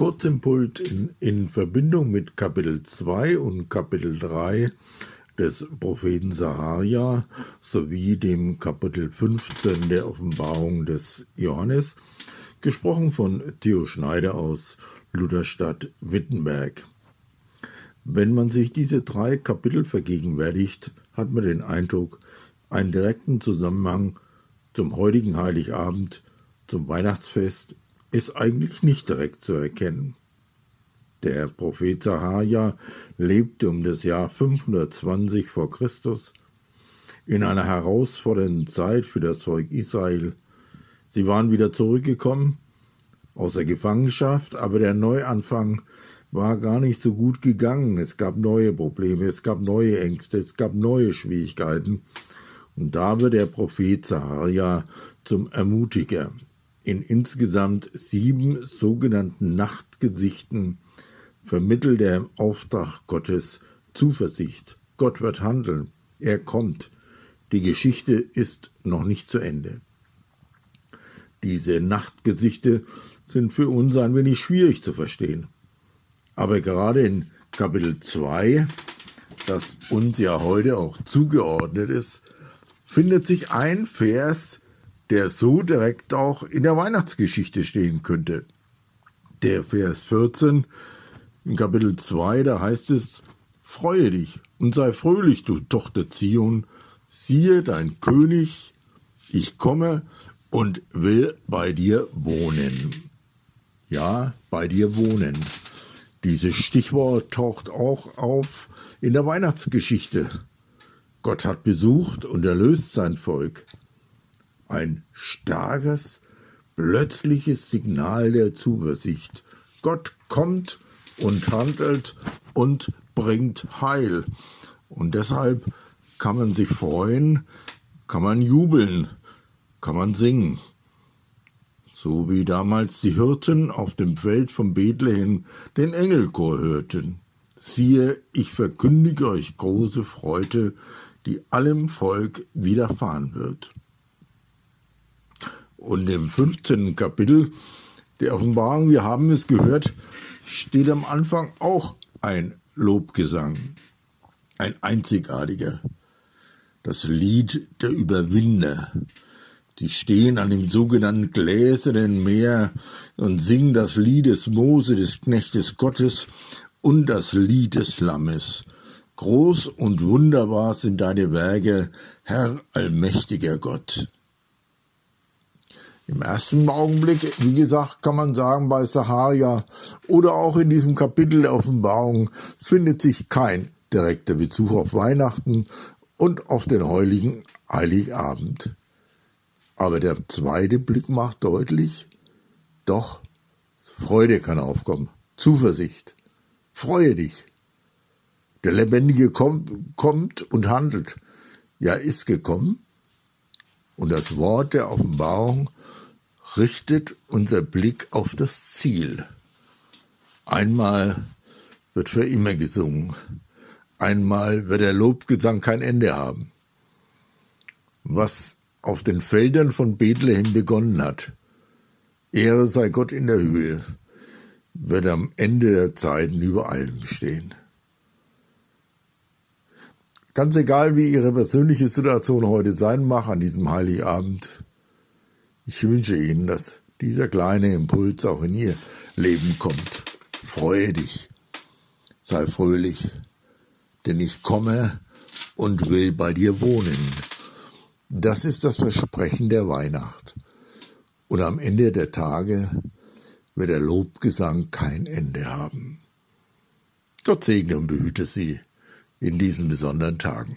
Kurzimpuls in, in Verbindung mit Kapitel 2 und Kapitel 3 des Propheten Saharia sowie dem Kapitel 15 der Offenbarung des Johannes, gesprochen von Theo Schneider aus Lutherstadt Wittenberg. Wenn man sich diese drei Kapitel vergegenwärtigt, hat man den Eindruck, einen direkten Zusammenhang zum heutigen Heiligabend, zum Weihnachtsfest ist eigentlich nicht direkt zu erkennen. Der Prophet Zacharia lebte um das Jahr 520 vor Christus in einer herausfordernden Zeit für das Volk Israel. Sie waren wieder zurückgekommen aus der Gefangenschaft, aber der Neuanfang war gar nicht so gut gegangen. Es gab neue Probleme, es gab neue Ängste, es gab neue Schwierigkeiten. Und da wird der Prophet Zacharia zum Ermutiger. In insgesamt sieben sogenannten Nachtgesichten vermittelt er im Auftrag Gottes Zuversicht. Gott wird handeln. Er kommt. Die Geschichte ist noch nicht zu Ende. Diese Nachtgesichte sind für uns ein wenig schwierig zu verstehen. Aber gerade in Kapitel 2, das uns ja heute auch zugeordnet ist, findet sich ein Vers, der so direkt auch in der Weihnachtsgeschichte stehen könnte. Der Vers 14 in Kapitel 2, da heißt es, Freue dich und sei fröhlich, du Tochter Zion, siehe dein König, ich komme und will bei dir wohnen. Ja, bei dir wohnen. Dieses Stichwort taucht auch auf in der Weihnachtsgeschichte. Gott hat besucht und erlöst sein Volk. Ein starkes, plötzliches Signal der Zuversicht. Gott kommt und handelt und bringt Heil. Und deshalb kann man sich freuen, kann man jubeln, kann man singen. So wie damals die Hirten auf dem Feld von Bethlehem den Engelchor hörten. Siehe, ich verkündige euch große Freude, die allem Volk widerfahren wird. Und im 15. Kapitel der Offenbarung, wir haben es gehört, steht am Anfang auch ein Lobgesang, ein einzigartiger, das Lied der Überwinder. Sie stehen an dem sogenannten gläsernen Meer und singen das Lied des Mose, des Knechtes Gottes und das Lied des Lammes. Groß und wunderbar sind deine Werke, Herr allmächtiger Gott. Im ersten Augenblick, wie gesagt, kann man sagen, bei Saharia oder auch in diesem Kapitel der Offenbarung findet sich kein direkter Bezug auf Weihnachten und auf den heiligen Heiligabend. Aber der zweite Blick macht deutlich, doch, Freude kann aufkommen, Zuversicht, freue dich. Der Lebendige kommt, kommt und handelt. Ja, ist gekommen. Und das Wort der Offenbarung richtet unser Blick auf das Ziel. Einmal wird für immer gesungen. Einmal wird der Lobgesang kein Ende haben. Was auf den Feldern von Bethlehem begonnen hat, Ehre sei Gott in der Höhe, wird am Ende der Zeiten über allem stehen. Ganz egal, wie Ihre persönliche Situation heute sein mag an diesem Heiligabend, ich wünsche Ihnen, dass dieser kleine Impuls auch in Ihr Leben kommt. Freue dich, sei fröhlich, denn ich komme und will bei dir wohnen. Das ist das Versprechen der Weihnacht. Und am Ende der Tage wird der Lobgesang kein Ende haben. Gott segne und behüte Sie in diesen besonderen Tagen.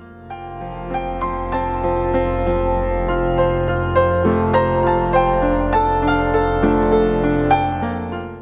you